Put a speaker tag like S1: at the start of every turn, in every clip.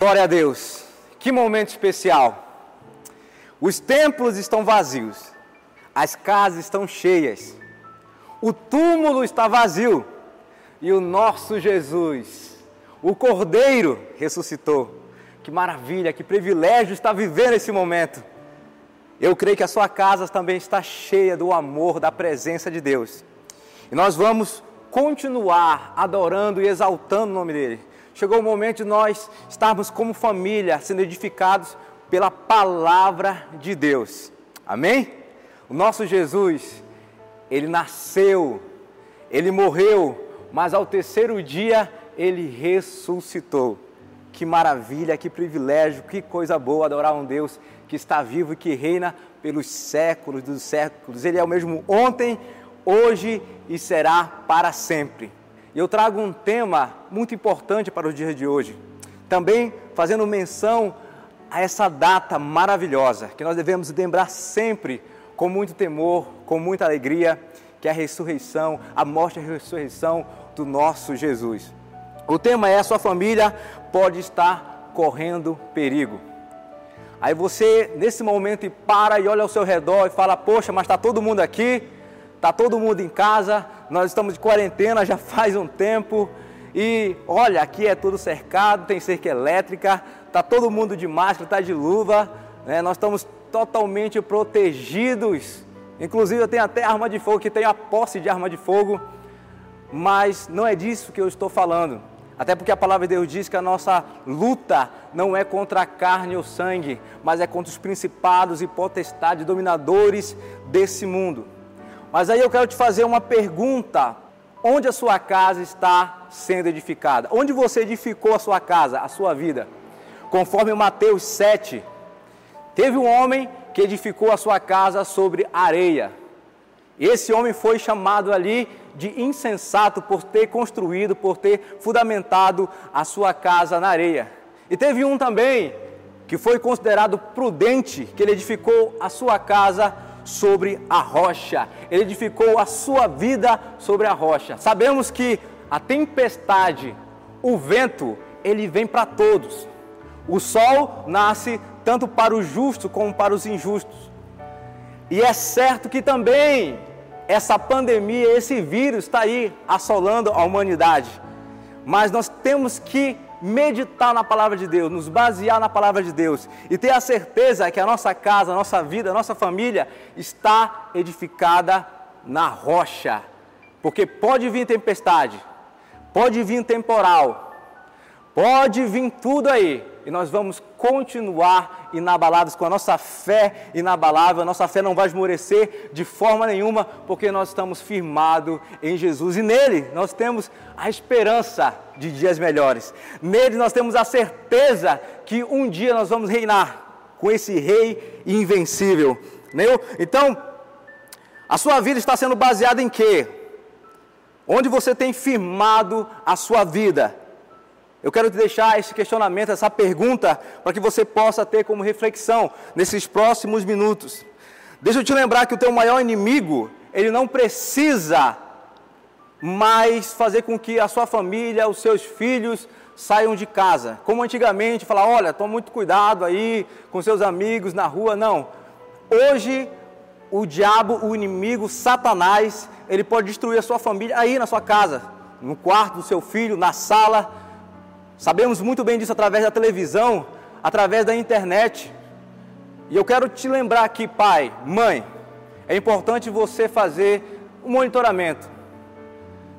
S1: Glória a Deus. Que momento especial. Os templos estão vazios. As casas estão cheias. O túmulo está vazio. E o nosso Jesus, o Cordeiro, ressuscitou. Que maravilha, que privilégio estar vivendo esse momento. Eu creio que a sua casa também está cheia do amor, da presença de Deus. E nós vamos continuar adorando e exaltando o nome dele. Chegou o momento de nós estarmos como família sendo edificados pela palavra de Deus. Amém? O nosso Jesus, ele nasceu, ele morreu, mas ao terceiro dia ele ressuscitou. Que maravilha, que privilégio, que coisa boa adorar um Deus que está vivo e que reina pelos séculos dos séculos. Ele é o mesmo ontem, hoje e será para sempre. E eu trago um tema muito importante para os dias de hoje, também fazendo menção a essa data maravilhosa que nós devemos lembrar sempre com muito temor, com muita alegria, que é a ressurreição, a morte e a ressurreição do nosso Jesus. O tema é: sua família pode estar correndo perigo. Aí você, nesse momento, para e olha ao seu redor e fala: Poxa, mas está todo mundo aqui, está todo mundo em casa, nós estamos de quarentena já faz um tempo. E olha, aqui é tudo cercado, tem cerca elétrica, está todo mundo de máscara, está de luva, né? nós estamos totalmente protegidos. Inclusive eu tenho até arma de fogo, que tem a posse de arma de fogo, mas não é disso que eu estou falando. Até porque a palavra de Deus diz que a nossa luta não é contra a carne ou sangue, mas é contra os principados e potestades, dominadores desse mundo. Mas aí eu quero te fazer uma pergunta: onde a sua casa está sendo edificada? Onde você edificou a sua casa, a sua vida? Conforme Mateus 7, teve um homem que edificou a sua casa sobre areia. Esse homem foi chamado ali de insensato por ter construído, por ter fundamentado a sua casa na areia. E teve um também que foi considerado prudente, que ele edificou a sua casa sobre a rocha. Ele edificou a sua vida sobre a rocha. Sabemos que a tempestade, o vento, ele vem para todos. O sol nasce tanto para os justos como para os injustos. E é certo que também essa pandemia, esse vírus está aí assolando a humanidade. Mas nós temos que meditar na palavra de Deus, nos basear na palavra de Deus e ter a certeza que a nossa casa, a nossa vida, a nossa família está edificada na rocha. Porque pode vir tempestade, pode vir temporal, pode vir tudo aí, e nós vamos continuar inabalados com a nossa fé inabalável. A nossa fé não vai esmorecer de forma nenhuma, porque nós estamos firmados em Jesus e nele nós temos a esperança de dias melhores. Nele nós temos a certeza que um dia nós vamos reinar com esse rei invencível. Então, a sua vida está sendo baseada em quê? Onde você tem firmado a sua vida? Eu quero te deixar esse questionamento, essa pergunta, para que você possa ter como reflexão nesses próximos minutos. Deixa eu te lembrar que o teu maior inimigo, ele não precisa mais fazer com que a sua família, os seus filhos saiam de casa. Como antigamente, falar, olha, toma muito cuidado aí com seus amigos na rua. Não. Hoje, o diabo, o inimigo, Satanás, ele pode destruir a sua família aí na sua casa, no quarto do seu filho, na sala Sabemos muito bem disso através da televisão, através da internet. E eu quero te lembrar aqui, pai, mãe, é importante você fazer um monitoramento.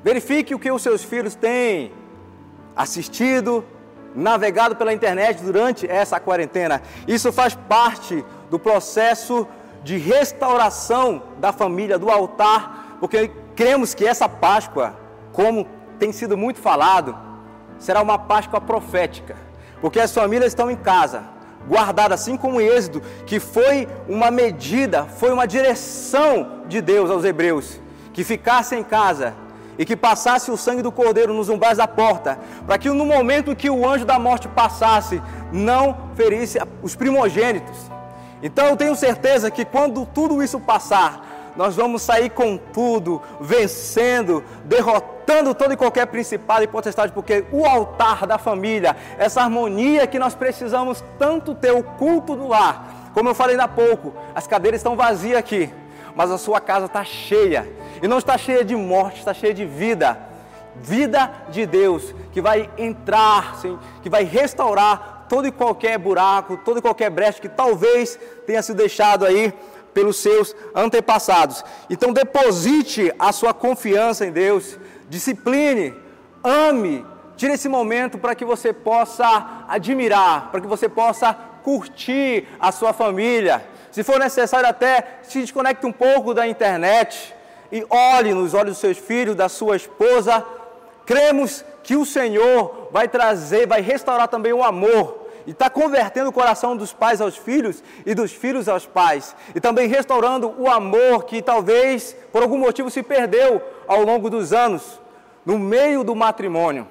S1: Verifique o que os seus filhos têm assistido, navegado pela internet durante essa quarentena. Isso faz parte do processo de restauração da família, do altar, porque cremos que essa Páscoa, como tem sido muito falado, será uma Páscoa profética, porque as famílias estão em casa, guardadas, assim como o Êxodo, que foi uma medida, foi uma direção de Deus aos hebreus, que ficassem em casa e que passasse o sangue do cordeiro nos umbrais da porta, para que no momento que o anjo da morte passasse, não ferisse os primogênitos. Então eu tenho certeza que quando tudo isso passar, nós vamos sair com tudo, vencendo, derrotando todo e qualquer principado e potestade, porque o altar da família, essa harmonia que nós precisamos tanto ter, o culto do lar, como eu falei há pouco, as cadeiras estão vazias aqui, mas a sua casa está cheia, e não está cheia de morte, está cheia de vida. Vida de Deus que vai entrar, sim, que vai restaurar todo e qualquer buraco, todo e qualquer brecha que talvez tenha sido deixado aí pelos seus antepassados. Então deposite a sua confiança em Deus, discipline, ame, tire esse momento para que você possa admirar, para que você possa curtir a sua família. Se for necessário até se desconecte um pouco da internet e olhe nos olhos dos seus filhos, da sua esposa, Cremos que o Senhor vai trazer, vai restaurar também o amor e está convertendo o coração dos pais aos filhos e dos filhos aos pais, e também restaurando o amor que talvez por algum motivo se perdeu ao longo dos anos, no meio do matrimônio.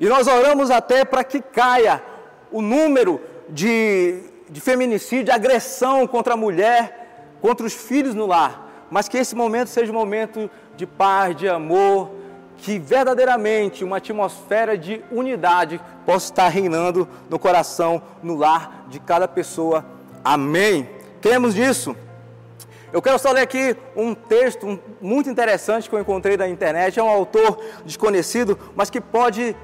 S1: E nós oramos até para que caia o número de, de feminicídio, de agressão contra a mulher, contra os filhos no lar, mas que esse momento seja um momento de paz, de amor, que verdadeiramente uma atmosfera de unidade possa estar reinando no coração, no lar de cada pessoa. Amém. Queremos disso. Eu quero só ler aqui um texto muito interessante que eu encontrei na internet. É um autor desconhecido, mas que pode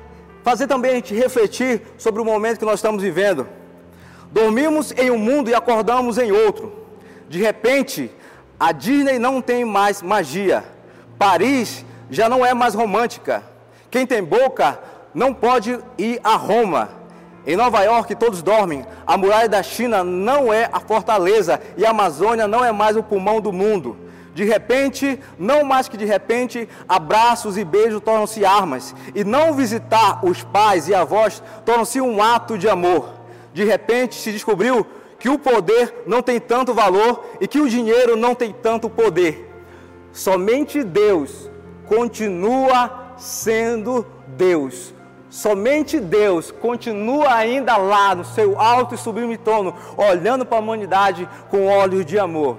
S1: fazer também a gente refletir sobre o momento que nós estamos vivendo. Dormimos em um mundo e acordamos em outro. De repente, a Disney não tem mais magia. Paris já não é mais romântica. Quem tem boca não pode ir a Roma. Em Nova York todos dormem. A muralha da China não é a fortaleza e a Amazônia não é mais o pulmão do mundo. De repente, não mais que de repente, abraços e beijos tornam-se armas. E não visitar os pais e avós torna-se um ato de amor. De repente se descobriu que o poder não tem tanto valor e que o dinheiro não tem tanto poder. Somente Deus continua sendo Deus. Somente Deus continua ainda lá no seu alto e sublime trono, olhando para a humanidade com olhos de amor.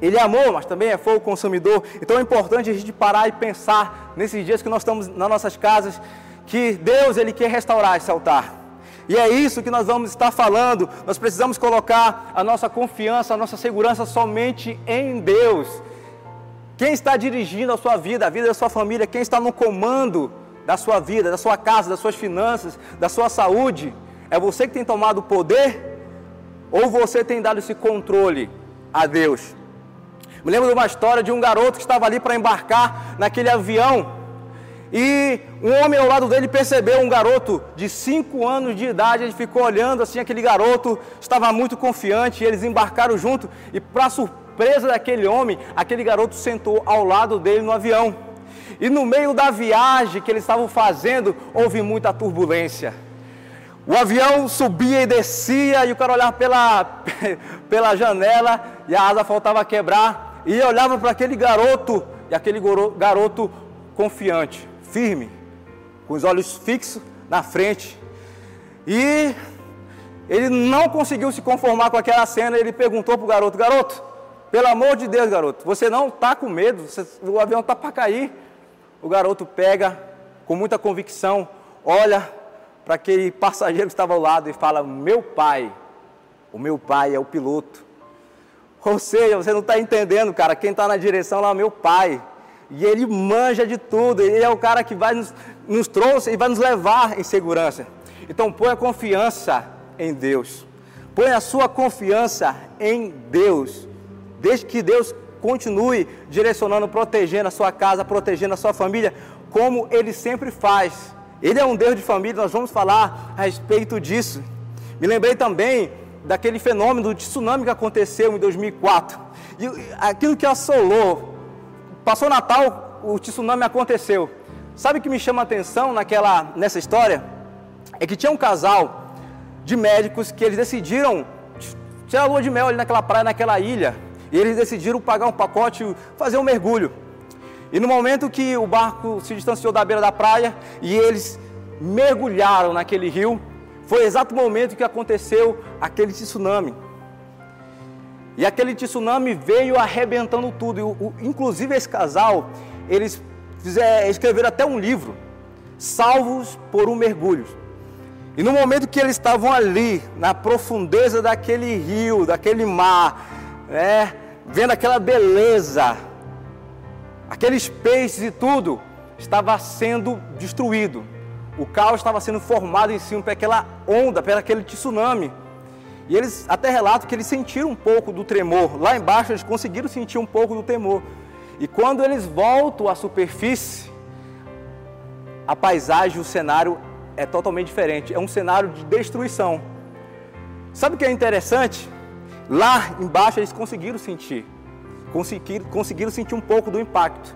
S1: Ele é amor, mas também é fogo consumidor. Então é importante a gente parar e pensar nesses dias que nós estamos nas nossas casas, que Deus ele quer restaurar esse altar. E é isso que nós vamos estar falando. Nós precisamos colocar a nossa confiança, a nossa segurança somente em Deus. Quem está dirigindo a sua vida, a vida da sua família, quem está no comando da sua vida, da sua casa, das suas finanças, da sua saúde, é você que tem tomado o poder ou você tem dado esse controle a Deus? Me lembro de uma história de um garoto que estava ali para embarcar naquele avião e um homem ao lado dele percebeu um garoto de 5 anos de idade, ele ficou olhando assim, aquele garoto estava muito confiante, e eles embarcaram junto e para surpresa surpresa daquele homem, aquele garoto sentou ao lado dele no avião. E no meio da viagem que eles estavam fazendo, houve muita turbulência. O avião subia e descia, e o cara olhava pela, pela janela, e a asa faltava quebrar, e olhava para aquele garoto, e aquele garoto confiante, firme, com os olhos fixos na frente. E ele não conseguiu se conformar com aquela cena, ele perguntou para o garoto: Garoto, pelo amor de Deus, garoto, você não está com medo, você, o avião está para cair. O garoto pega com muita convicção, olha para aquele passageiro que estava ao lado e fala: Meu pai, o meu pai é o piloto. Ou seja, você não está entendendo, cara, quem está na direção lá é meu pai. E ele manja de tudo, ele é o cara que vai nos, nos trouxe e vai nos levar em segurança. Então põe a confiança em Deus. Põe a sua confiança em Deus. Desde que Deus continue direcionando, protegendo a sua casa, protegendo a sua família, como Ele sempre faz. Ele é um Deus de família, nós vamos falar a respeito disso. Me lembrei também daquele fenômeno do tsunami que aconteceu em 2004. E aquilo que assolou, passou Natal, o tsunami aconteceu. Sabe o que me chama a atenção naquela, nessa história? É que tinha um casal de médicos que eles decidiram tirar a lua de mel ali naquela praia, naquela ilha. E eles decidiram pagar um pacote, fazer um mergulho. E no momento que o barco se distanciou da beira da praia e eles mergulharam naquele rio, foi o exato momento que aconteceu aquele tsunami. E aquele tsunami veio arrebentando tudo. E, o, inclusive esse casal, eles fizeram, escreveram até um livro, Salvos por um Mergulho. E no momento que eles estavam ali, na profundeza daquele rio, daquele mar, né, vendo aquela beleza, aqueles peixes e tudo, estava sendo destruído. O caos estava sendo formado em cima por aquela onda, por aquele tsunami. E eles até relatam que eles sentiram um pouco do tremor. Lá embaixo eles conseguiram sentir um pouco do tremor. E quando eles voltam à superfície, a paisagem, o cenário é totalmente diferente. É um cenário de destruição. Sabe o que é interessante? Lá embaixo eles conseguiram sentir. Conseguiram, conseguiram sentir um pouco do impacto.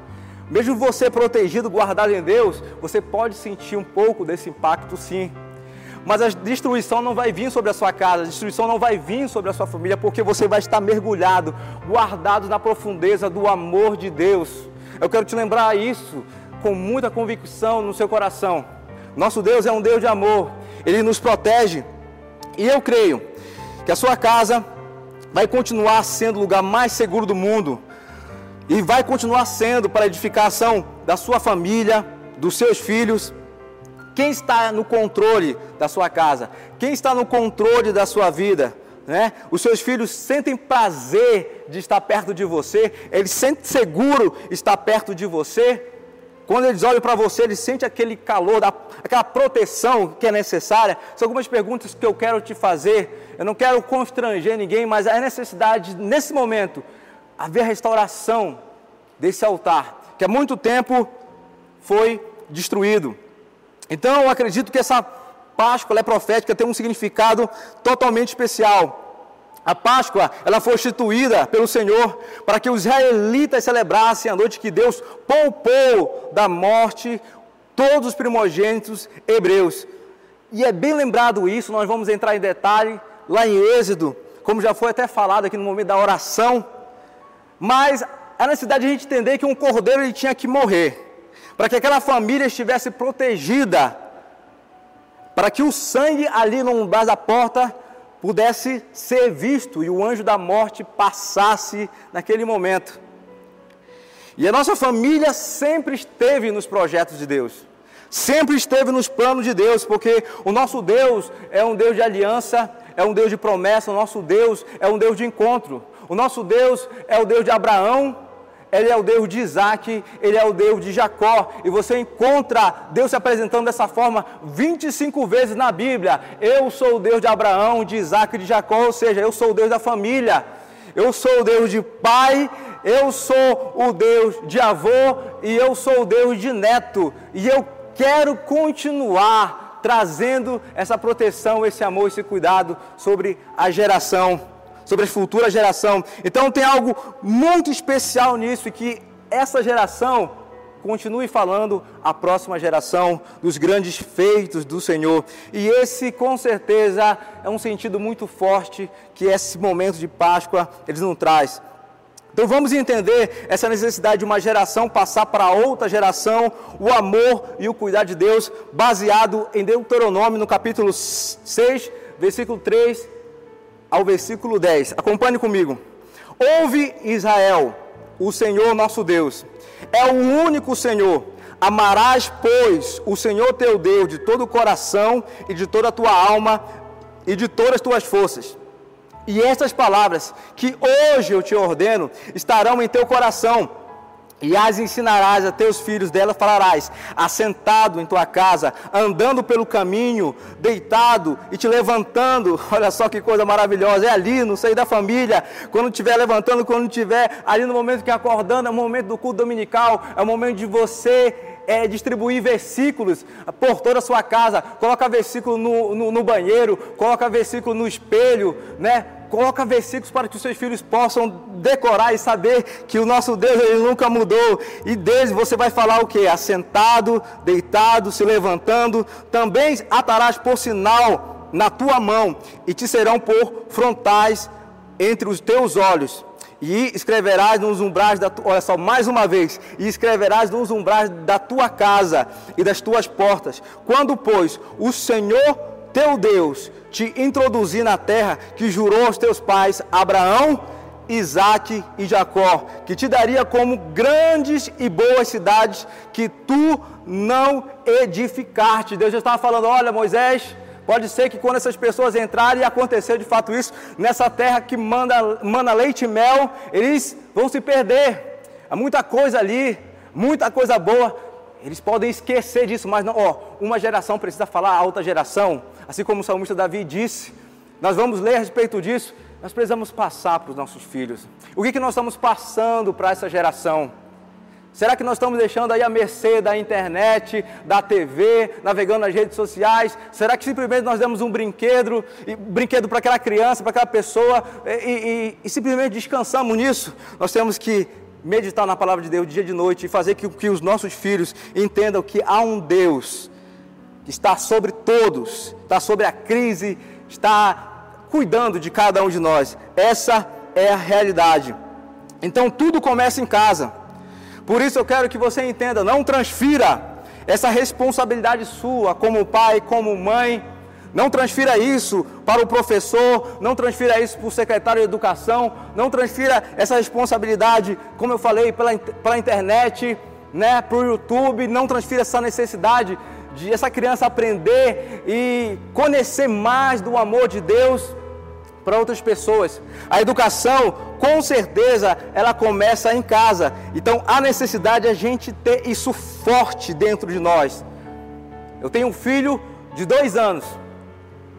S1: Mesmo você protegido, guardado em Deus, você pode sentir um pouco desse impacto sim. Mas a destruição não vai vir sobre a sua casa, a destruição não vai vir sobre a sua família, porque você vai estar mergulhado, guardado na profundeza do amor de Deus. Eu quero te lembrar isso com muita convicção no seu coração. Nosso Deus é um Deus de amor, Ele nos protege. E eu creio que a sua casa vai continuar sendo o lugar mais seguro do mundo, e vai continuar sendo para a edificação da sua família, dos seus filhos. Quem está no controle da sua casa? Quem está no controle da sua vida? Né? Os seus filhos sentem prazer de estar perto de você, eles sentem seguro estar perto de você. Quando eles olham para você, eles sentem aquele calor, aquela proteção que é necessária. São algumas perguntas que eu quero te fazer. Eu não quero constranger ninguém, mas a necessidade nesse momento haver restauração desse altar, que há muito tempo foi destruído. Então eu acredito que essa Páscoa é profética, tem um significado totalmente especial. A Páscoa, ela foi instituída pelo Senhor para que os israelitas celebrassem a noite que Deus poupou da morte todos os primogênitos hebreus. E é bem lembrado isso, nós vamos entrar em detalhe lá em Êxodo, como já foi até falado aqui no momento da oração. Mas a necessidade de a gente entender que um cordeiro ele tinha que morrer, para que aquela família estivesse protegida, para que o sangue ali no umbral da porta pudesse ser visto e o anjo da morte passasse naquele momento. E a nossa família sempre esteve nos projetos de Deus, sempre esteve nos planos de Deus, porque o nosso Deus é um Deus de aliança, é um Deus de promessa, o nosso Deus é um Deus de encontro. O nosso Deus é o Deus de Abraão, ele é o Deus de Isaac, ele é o Deus de Jacó. E você encontra Deus se apresentando dessa forma 25 vezes na Bíblia. Eu sou o Deus de Abraão, de Isaac e de Jacó, ou seja, eu sou o Deus da família. Eu sou o Deus de pai, eu sou o Deus de avô e eu sou o Deus de neto. E eu quero continuar trazendo essa proteção, esse amor, esse cuidado sobre a geração sobre a futura geração. Então tem algo muito especial nisso e que essa geração continue falando a próxima geração dos grandes feitos do Senhor. E esse, com certeza, é um sentido muito forte que esse momento de Páscoa eles não traz. Então vamos entender essa necessidade de uma geração passar para outra geração o amor e o cuidar de Deus, baseado em Deuteronômio, no capítulo 6, versículo 3 ao versículo 10. Acompanhe comigo. Ouve Israel, o Senhor nosso Deus, é o único Senhor. Amarás, pois, o Senhor teu Deus de todo o coração e de toda a tua alma e de todas as tuas forças. E estas palavras que hoje eu te ordeno estarão em teu coração e as ensinarás a teus filhos dela, falarás, assentado em tua casa, andando pelo caminho, deitado e te levantando. Olha só que coisa maravilhosa, é ali, no seio da família, quando estiver levantando, quando estiver ali no momento que acordando, é o momento do culto dominical, é o momento de você é, distribuir versículos por toda a sua casa, coloca versículo no, no, no banheiro, coloca versículo no espelho, né? Coloca versículos para que os seus filhos possam decorar e saber que o nosso Deus ele nunca mudou. E desde você vai falar o que? Assentado, deitado, se levantando. Também atarás por sinal na tua mão e te serão por frontais entre os teus olhos. E escreverás nos umbrais da tua, olha só, mais uma vez, e escreverás nos umbrais da tua casa e das tuas portas. Quando, pois, o Senhor teu Deus te introduzir na terra que jurou aos teus pais, Abraão, Isaac e Jacó, que te daria como grandes e boas cidades que tu não edificaste. Deus já estava falando: olha, Moisés, pode ser que quando essas pessoas entrarem e acontecer de fato isso, nessa terra que manda, manda leite e mel, eles vão se perder. Há muita coisa ali, muita coisa boa. Eles podem esquecer disso, mas não, ó, uma geração precisa falar a outra geração, assim como o salmista Davi disse. Nós vamos ler a respeito disso. Nós precisamos passar para os nossos filhos. O que, que nós estamos passando para essa geração? Será que nós estamos deixando aí a mercê da internet, da TV, navegando nas redes sociais? Será que simplesmente nós demos um brinquedo, brinquedo para aquela criança, para aquela pessoa e, e, e, simplesmente descansamos nisso? Nós temos que meditar na palavra de Deus dia e de noite e fazer que, que os nossos filhos entendam que há um Deus que está sobre todos, está sobre a crise, está cuidando de cada um de nós. Essa é a realidade. Então tudo começa em casa. Por isso eu quero que você entenda, não transfira essa responsabilidade sua como pai, como mãe, não transfira isso para o professor, não transfira isso para o secretário de educação, não transfira essa responsabilidade, como eu falei, pela, pela internet, né, para o YouTube, não transfira essa necessidade de essa criança aprender e conhecer mais do amor de Deus para outras pessoas. A educação, com certeza, ela começa em casa. Então, a necessidade a gente ter isso forte dentro de nós. Eu tenho um filho de dois anos.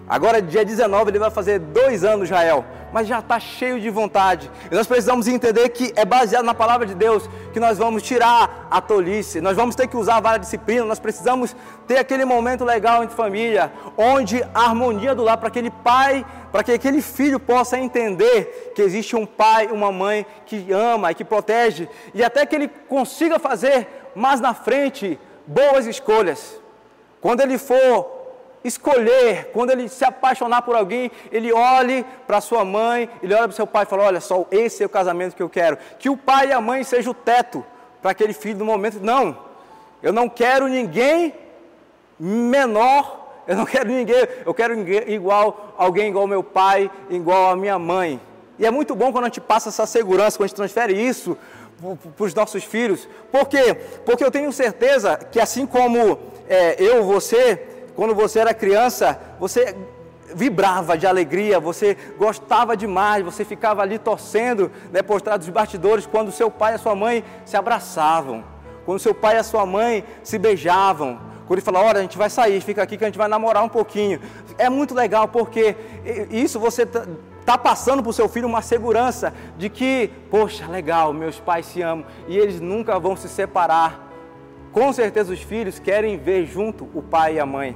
S1: Agora, dia 19, ele vai fazer dois anos, Israel mas já está cheio de vontade. E nós precisamos entender que é baseado na palavra de Deus que nós vamos tirar a tolice, nós vamos ter que usar várias disciplinas, nós precisamos ter aquele momento legal entre família, onde a harmonia do lar, para aquele pai, para que aquele filho possa entender que existe um pai, uma mãe que ama e que protege, e até que ele consiga fazer mais na frente boas escolhas. Quando ele for escolher, quando ele se apaixonar por alguém, ele olhe para sua mãe, ele olha para seu pai e fala: Olha só, esse é o casamento que eu quero. Que o pai e a mãe sejam o teto para aquele filho no momento. Não, eu não quero ninguém menor, eu não quero ninguém, eu quero igual alguém igual meu pai, igual a minha mãe. E é muito bom quando a gente passa essa segurança, quando a gente transfere isso para os nossos filhos. Por quê? Porque eu tenho certeza que assim como é, eu, você, quando você era criança, você vibrava de alegria, você gostava demais, você ficava ali torcendo né, por trás dos bastidores quando seu pai e sua mãe se abraçavam, quando seu pai e a sua mãe se beijavam, quando ele fala, olha, a gente vai sair, fica aqui que a gente vai namorar um pouquinho. É muito legal porque isso você está tá passando para o seu filho uma segurança de que, poxa, legal, meus pais se amam e eles nunca vão se separar. Com certeza os filhos querem ver junto o pai e a mãe.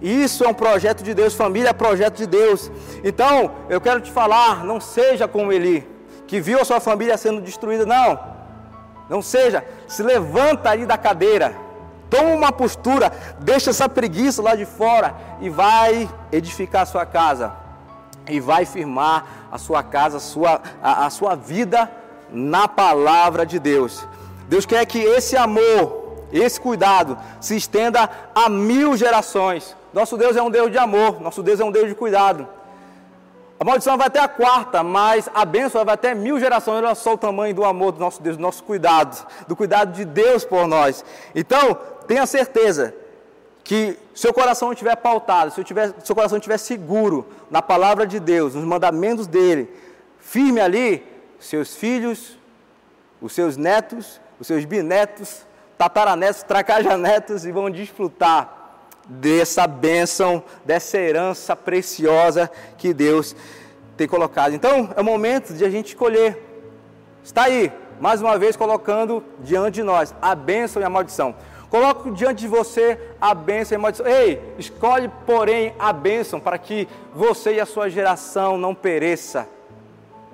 S1: Isso é um projeto de Deus, família é projeto de Deus. Então, eu quero te falar, não seja como Eli, que viu a sua família sendo destruída, não. Não seja, se levanta aí da cadeira, toma uma postura, deixa essa preguiça lá de fora e vai edificar a sua casa. E vai firmar a sua casa, a sua, a, a sua vida na palavra de Deus. Deus quer que esse amor, esse cuidado se estenda a mil gerações. Nosso Deus é um Deus de amor, nosso Deus é um Deus de cuidado. A maldição vai até a quarta, mas a bênção vai até mil gerações. Olha só o tamanho do amor do nosso Deus, do nosso cuidado, do cuidado de Deus por nós. Então, tenha certeza que seu coração estiver pautado, se tiver, seu coração estiver seguro na palavra de Deus, nos mandamentos dele, firme ali, seus filhos, os seus netos, os seus bisnetos, tataranetos, tracajanetos e vão desfrutar dessa bênção, dessa herança preciosa que Deus tem colocado. Então, é o momento de a gente escolher. Está aí, mais uma vez colocando diante de nós a bênção e a maldição. Coloco diante de você a bênção e a maldição. Ei, escolhe, porém, a bênção para que você e a sua geração não pereça.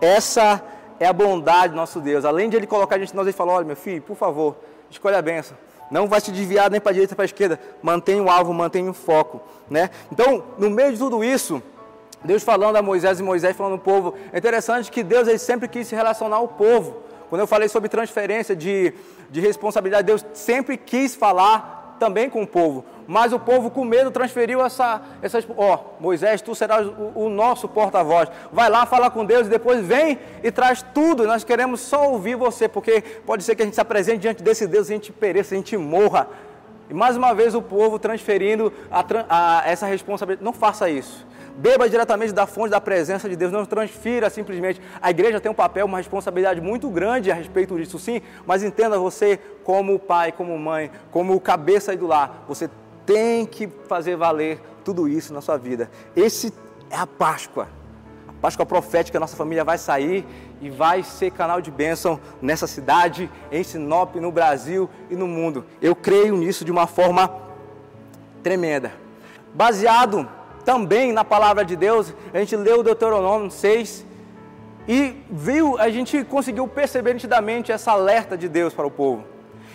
S1: Essa é a bondade do nosso Deus. Além de Ele colocar a gente nós, Ele falou: olha, meu filho, por favor, escolhe a bênção. Não vai se desviar nem para a direita nem para a esquerda. Mantenha o alvo, mantenha o foco. Né? Então, no meio de tudo isso, Deus falando a Moisés e Moisés falando ao povo. É interessante que Deus ele sempre quis se relacionar ao povo. Quando eu falei sobre transferência de, de responsabilidade, Deus sempre quis falar também com o povo, mas o povo com medo transferiu essa, essa ó, Moisés, tu serás o, o nosso porta-voz. Vai lá falar com Deus e depois vem e traz tudo. Nós queremos só ouvir você, porque pode ser que a gente se apresente diante desse Deus e a gente pereça, a gente morra. E mais uma vez o povo transferindo a, a, essa responsabilidade. Não faça isso. Beba diretamente da fonte da presença de Deus, não transfira simplesmente. A igreja tem um papel, uma responsabilidade muito grande a respeito disso, sim, mas entenda você como pai, como mãe, como cabeça aí do lar. Você tem que fazer valer tudo isso na sua vida. Esse é a Páscoa. A Páscoa profética, a nossa família vai sair e vai ser canal de bênção nessa cidade, em Sinop, no Brasil e no mundo. Eu creio nisso de uma forma tremenda. Baseado também na palavra de Deus, a gente leu Deuteronômio 6 e viu, a gente conseguiu perceber nitidamente essa alerta de Deus para o povo.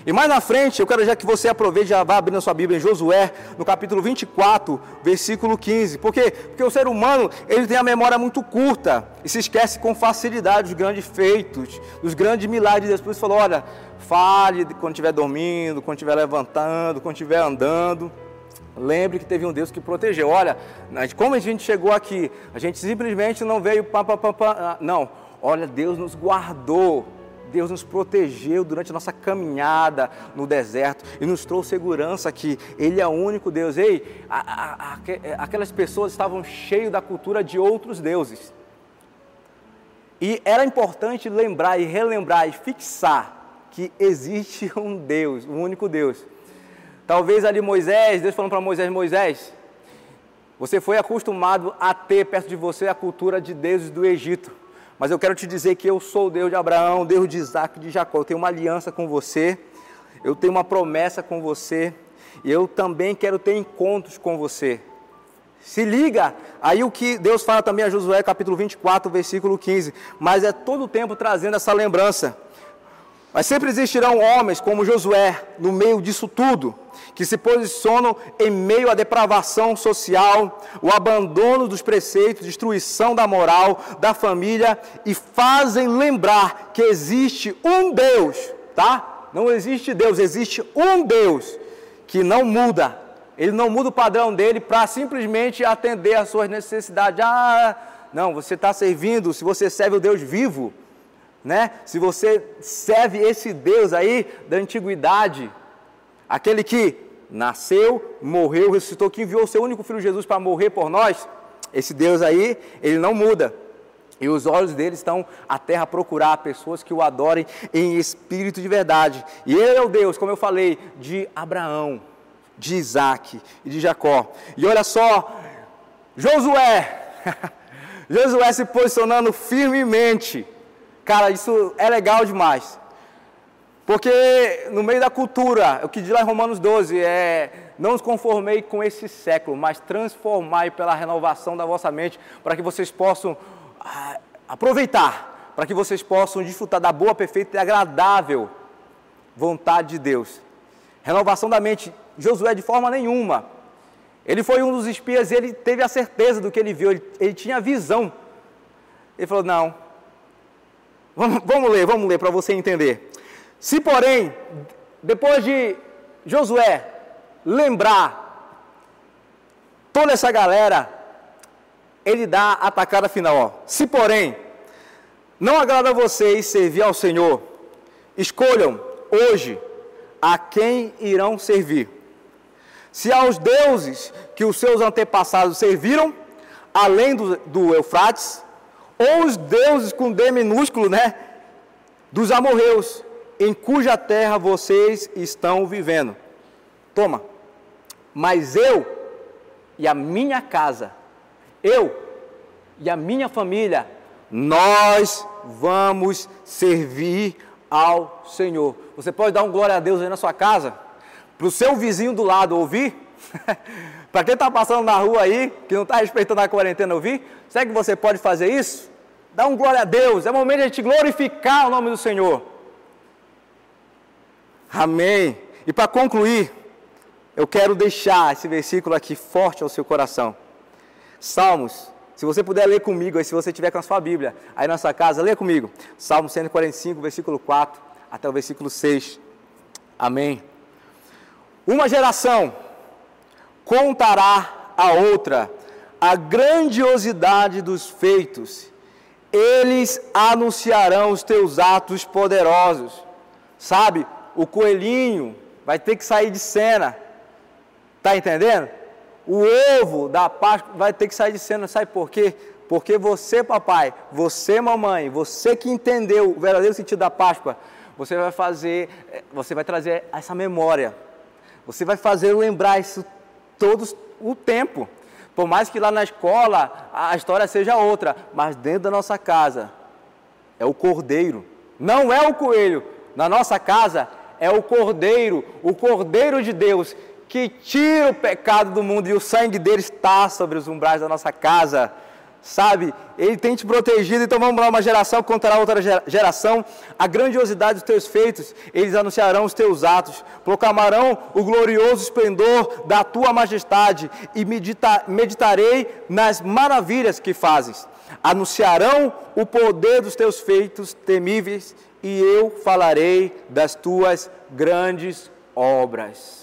S1: E mais na frente, eu quero já que você aproveite, já vá abrindo a sua Bíblia em Josué, no capítulo 24, versículo 15. Por quê? Porque o ser humano, ele tem a memória muito curta e se esquece com facilidade dos grandes feitos, dos grandes milagres de Deus. Por isso falou, olha, fale quando estiver dormindo, quando estiver levantando, quando estiver andando. Lembre que teve um Deus que protegeu. Olha, como a gente chegou aqui, a gente simplesmente não veio pá, pá, pá, pá. Ah, não, olha, Deus nos guardou. Deus nos protegeu durante a nossa caminhada no deserto e nos trouxe segurança que Ele é o único Deus. Ei, a, a, a, aquelas pessoas estavam cheias da cultura de outros deuses. E era importante lembrar e relembrar e fixar que existe um Deus, um único Deus. Talvez ali Moisés, Deus falando para Moisés, Moisés, você foi acostumado a ter perto de você a cultura de deuses do Egito. Mas eu quero te dizer que eu sou o Deus de Abraão, Deus de Isaac de Jacó. Eu tenho uma aliança com você, eu tenho uma promessa com você, e eu também quero ter encontros com você. Se liga, aí o que Deus fala também a Josué, capítulo 24, versículo 15. Mas é todo o tempo trazendo essa lembrança. Mas sempre existirão homens como Josué no meio disso tudo, que se posicionam em meio à depravação social, o abandono dos preceitos, destruição da moral, da família e fazem lembrar que existe um Deus, tá? Não existe Deus, existe um Deus que não muda. Ele não muda o padrão dele para simplesmente atender às suas necessidades. Ah, não, você está servindo, se você serve o Deus vivo, né? Se você serve esse Deus aí da antiguidade, aquele que nasceu, morreu, ressuscitou, que enviou o seu único filho Jesus para morrer por nós, esse Deus aí, ele não muda. E os olhos dele estão à terra procurar pessoas que o adorem em espírito de verdade. E ele é o Deus, como eu falei, de Abraão, de Isaac e de Jacó. E olha só, Josué, Josué se posicionando firmemente Cara, isso é legal demais. Porque no meio da cultura, o que diz lá em Romanos 12 é: não os conformei com esse século, mas transformai pela renovação da vossa mente, para que vocês possam ah, aproveitar, para que vocês possam desfrutar da boa, perfeita e agradável vontade de Deus. Renovação da mente, Josué de forma nenhuma. Ele foi um dos espias e ele teve a certeza do que ele viu, ele, ele tinha visão. Ele falou: não, Vamos, vamos ler, vamos ler para você entender. Se, porém, depois de Josué lembrar toda essa galera, ele dá a atacada final. Ó. Se, porém, não agrada a vocês servir ao Senhor, escolham hoje a quem irão servir. Se aos deuses que os seus antepassados serviram, além do, do Eufrates, ou os deuses com D minúsculo, né? Dos amorreus, em cuja terra vocês estão vivendo. Toma. Mas eu e a minha casa, eu e a minha família, nós vamos servir ao Senhor. Você pode dar um glória a Deus aí na sua casa? Para o seu vizinho do lado ouvir? Para quem está passando na rua aí, que não está respeitando a quarentena ouvir? Será que você pode fazer isso? Dá um glória a Deus. É momento de a gente glorificar o nome do Senhor. Amém. E para concluir, eu quero deixar esse versículo aqui forte ao seu coração. Salmos, se você puder ler comigo, aí se você tiver com a sua Bíblia aí na sua casa, lê comigo. Salmo 145, versículo 4 até o versículo 6. Amém. Uma geração contará a outra a grandiosidade dos feitos, eles anunciarão os teus atos poderosos. Sabe, o coelhinho vai ter que sair de cena, tá entendendo? O ovo da Páscoa vai ter que sair de cena, sabe por quê? Porque você, papai, você, mamãe, você que entendeu o verdadeiro sentido da Páscoa, você vai fazer, eh, você vai trazer essa memória, você vai fazer lembrar isso todos o tempo. Por mais que lá na escola a história seja outra, mas dentro da nossa casa é o cordeiro, não é o coelho. Na nossa casa é o cordeiro, o cordeiro de Deus que tira o pecado do mundo e o sangue dele está sobre os umbrais da nossa casa sabe? Ele tem te protegido, então vamos lá, uma geração contra a outra geração a grandiosidade dos teus feitos, eles anunciarão os teus atos, proclamarão o glorioso esplendor da tua majestade e medita, meditarei nas maravilhas que fazes. Anunciarão o poder dos teus feitos temíveis e eu falarei das tuas grandes obras.